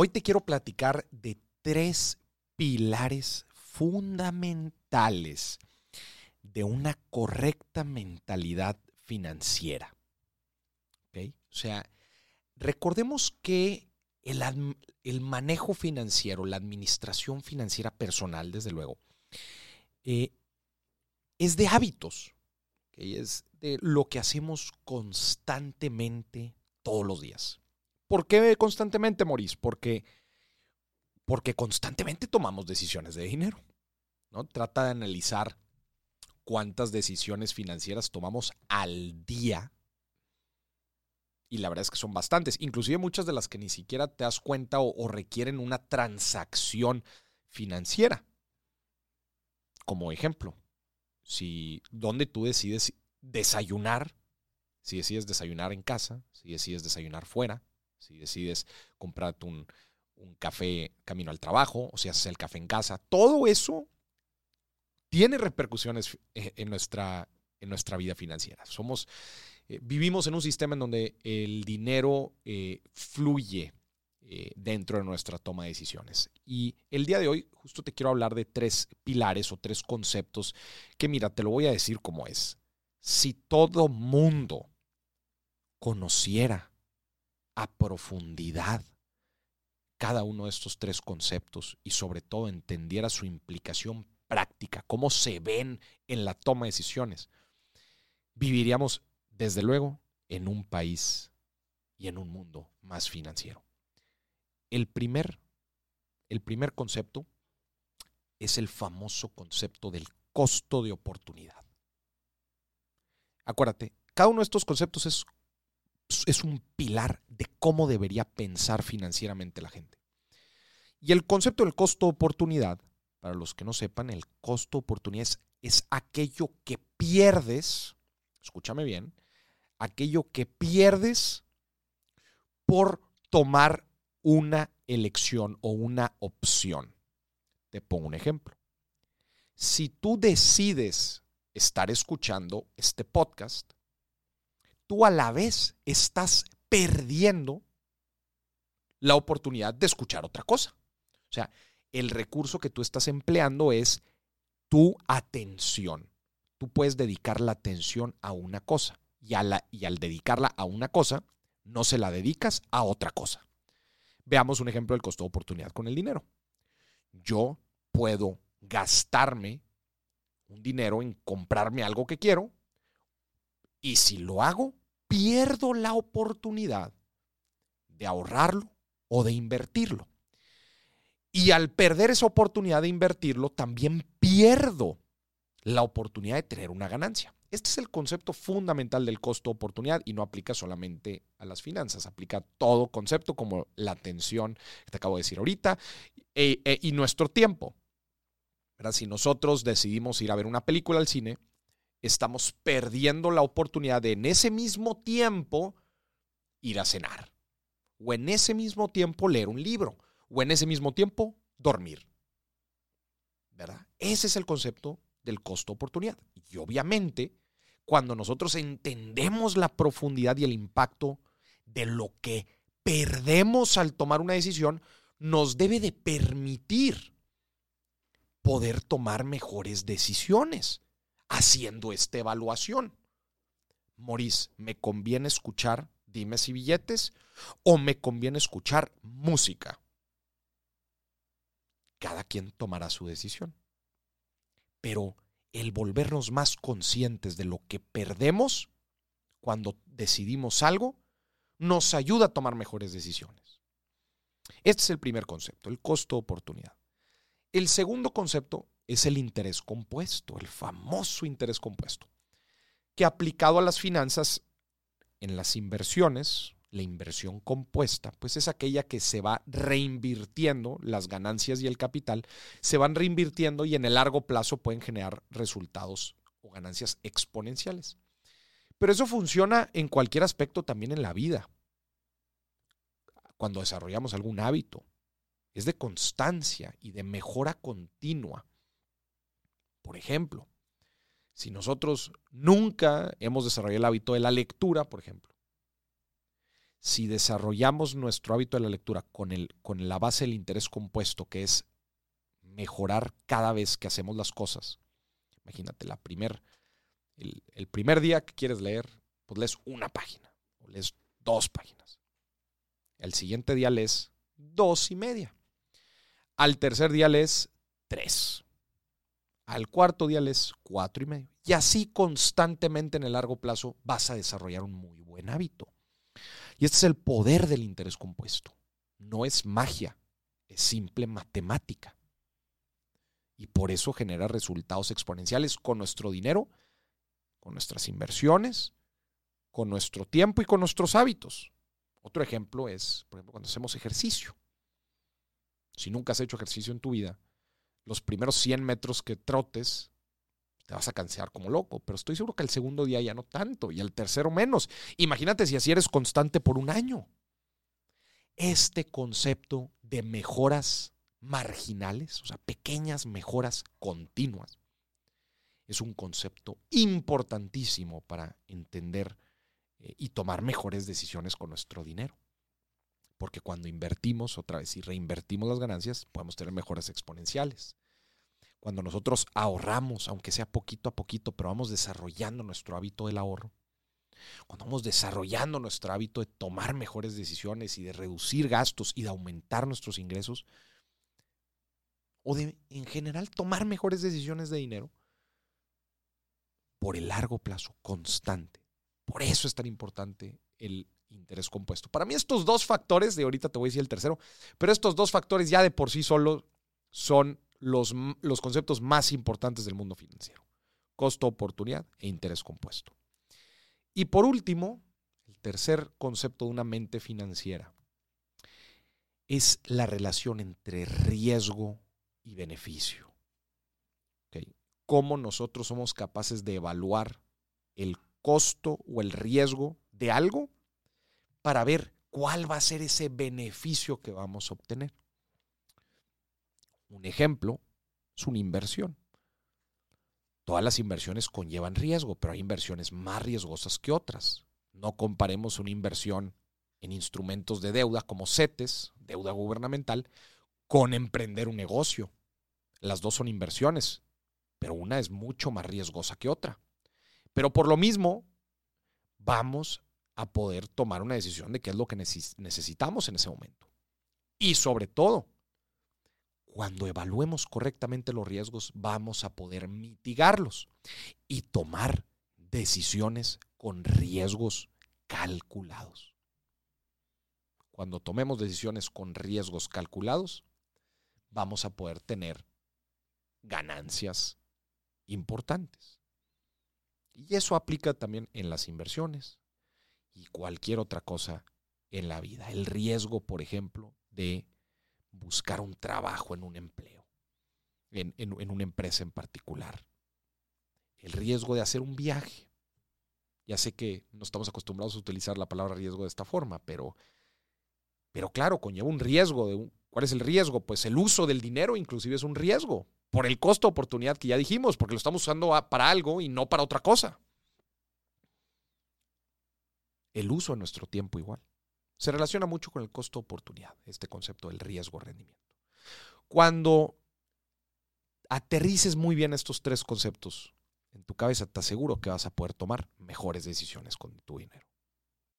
Hoy te quiero platicar de tres pilares fundamentales de una correcta mentalidad financiera. ¿Okay? O sea, recordemos que el, el, manejo financiero, la administración financiera personal, desde luego, eh, es de hábitos, es de lo que hacemos constantemente todos los días. ¿Por qué constantemente, Maurice? Porque, porque constantemente tomamos decisiones de dinero. ¿no? Trata de analizar cuántas decisiones financieras tomamos al día. Y la verdad es que son bastantes, inclusive muchas de las que ni siquiera te das cuenta o, o requieren una transacción financiera. Como ejemplo, si donde tú decides desayunar, si decides desayunar en casa, si decides desayunar fuera, si decides comprarte un, café camino al trabajo, o si haces el café en casa, todo eso tiene repercusiones eh, en nuestra, en nuestra vida financiera. Somos, eh, vivimos en un sistema en donde el dinero eh, fluye dentro de nuestra toma de decisiones. Y el día de hoy justo te quiero hablar de tres pilares o tres conceptos que mira, te lo voy a decir como es. Si todo mundo conociera a profundidad cada uno de estos tres conceptos y sobre todo entendiera su implicación práctica, cómo se ven en la toma de decisiones, viviríamos desde luego en un país y en un mundo más financiero. El primer, el primer concepto es el famoso concepto del costo de oportunidad. Acuérdate, cada uno de estos conceptos es es un pilar de cómo debería pensar financieramente la gente. Y el concepto del costo-oportunidad, para los que no sepan, el costo-oportunidad es, es aquello que pierdes, escúchame bien, aquello que pierdes por tomar una elección o una opción. Te pongo un ejemplo. Si tú decides estar escuchando este podcast, tú a la vez estás perdiendo la oportunidad de escuchar otra cosa. O sea, el recurso que tú estás empleando es tu atención. Tú puedes dedicar la atención a una cosa y, al dedicarla a una cosa, no se la dedicas a otra cosa. Veamos un ejemplo del costo de oportunidad con el dinero. Yo puedo gastarme un dinero en comprarme algo que quiero y si lo hago, pierdo la oportunidad de ahorrarlo o de invertirlo. Y al perder esa oportunidad de invertirlo, también pierdo la oportunidad de tener una ganancia. Este es el concepto fundamental del costo-oportunidad y no aplica solamente a las finanzas, aplica a todo concepto como la atención que te acabo de decir ahorita e, e, y nuestro tiempo. Si nosotros decidimos ir a ver una película al cine, estamos perdiendo la oportunidad de en ese mismo tiempo ir a cenar. O en ese mismo tiempo leer un libro. O en ese mismo tiempo dormir. ¿Verdad? Ese es el concepto del costo-oportunidad. Y obviamente, cuando nosotros entendemos la profundidad y el impacto de lo que perdemos al tomar una decisión, nos debe de permitir poder tomar mejores decisiones haciendo esta evaluación. Moris, ¿me conviene escuchar dimes y billetes o me conviene escuchar música? Cada quien tomará su decisión. Pero el volvernos más conscientes de lo que perdemos cuando decidimos algo nos ayuda a tomar mejores decisiones. Este es el primer concepto, el costo-oportunidad. El segundo concepto es el interés compuesto, el famoso interés compuesto, que aplicado a las finanzas, en las inversiones, la inversión compuesta, pues es aquella que se va reinvirtiendo, las ganancias y el capital se van reinvirtiendo y en el largo plazo pueden generar resultados o ganancias exponenciales. Pero eso funciona en cualquier aspecto también en la vida. Cuando desarrollamos algún hábito, es de constancia y de mejora continua. Por ejemplo, si nosotros nunca hemos desarrollado el hábito de la lectura, por ejemplo, si desarrollamos nuestro hábito de la lectura con, el, con la base del interés compuesto, que es mejorar cada vez que hacemos las cosas. Imagínate, la primer, el, primer día que quieres leer, pues lees una página o lees dos páginas. El siguiente día lees dos y media. Al tercer día lees tres. Al cuarto día lees cuatro y medio. Y así constantemente en el largo plazo vas a desarrollar un muy buen hábito. Y este es el poder del interés compuesto. No es magia, es simple matemática. Y por eso genera resultados exponenciales con nuestro dinero, con nuestras inversiones, con nuestro tiempo y con nuestros hábitos. Otro ejemplo es, por ejemplo, cuando hacemos ejercicio. Si nunca has hecho ejercicio en tu vida, los primeros 100 metros que trotes, te vas a cansar como loco, pero estoy seguro que el segundo día ya no tanto y el tercero menos. Imagínate si así eres constante por un año. Este concepto de mejoras marginales, o sea, pequeñas mejoras continuas, es un concepto importantísimo para entender eh, y tomar mejores decisiones con nuestro dinero. Porque cuando invertimos otra vez y reinvertimos las ganancias, podemos tener mejoras exponenciales cuando nosotros ahorramos, aunque sea poquito a poquito, pero vamos desarrollando nuestro hábito del ahorro, cuando vamos desarrollando nuestro hábito de tomar mejores decisiones y de reducir gastos y de aumentar nuestros ingresos, o de en general tomar mejores decisiones de dinero, por el largo plazo, constante. Por eso es tan importante el interés compuesto. Para mí estos dos factores, de ahorita te voy a decir el tercero, pero estos dos factores ya de por sí solo son los, los conceptos más importantes del mundo financiero. Costo, oportunidad e interés compuesto. Y por último, el tercer concepto de una mente financiera es la relación entre riesgo y beneficio. Cómo nosotros somos capaces de evaluar el costo o el riesgo de algo para ver cuál va a ser ese beneficio que vamos a obtener. Un ejemplo es una inversión. Todas las inversiones conllevan riesgo, pero hay inversiones más riesgosas que otras. No comparemos una inversión en instrumentos de deuda como CETES, deuda gubernamental, con emprender un negocio. Las dos son inversiones, pero una es mucho más riesgosa que otra. Pero por lo mismo, vamos a poder tomar una decisión de qué es lo que necesitamos en ese momento. Y sobre todo, cuando evaluemos correctamente los riesgos, vamos a poder mitigarlos y tomar decisiones con riesgos calculados. Cuando tomemos decisiones con riesgos calculados, vamos a poder tener ganancias importantes. Y eso aplica también en las inversiones y cualquier otra cosa en la vida. El riesgo, por ejemplo, de buscar un trabajo en un empleo, en, una empresa en particular. El riesgo de hacer un viaje. Ya sé que no estamos acostumbrados a utilizar la palabra riesgo de esta forma, pero, pero claro, conlleva un riesgo. De ¿Cuál es el riesgo? Pues el uso del dinero inclusive es un riesgo, por el costo oportunidad que ya dijimos, porque lo estamos usando para algo y no para otra cosa. El uso de nuestro tiempo igual. Se relaciona mucho con el costo-oportunidad, este concepto del riesgo-rendimiento. Cuando aterrices muy bien estos tres conceptos en tu cabeza, te aseguro que vas a poder tomar mejores decisiones con tu dinero.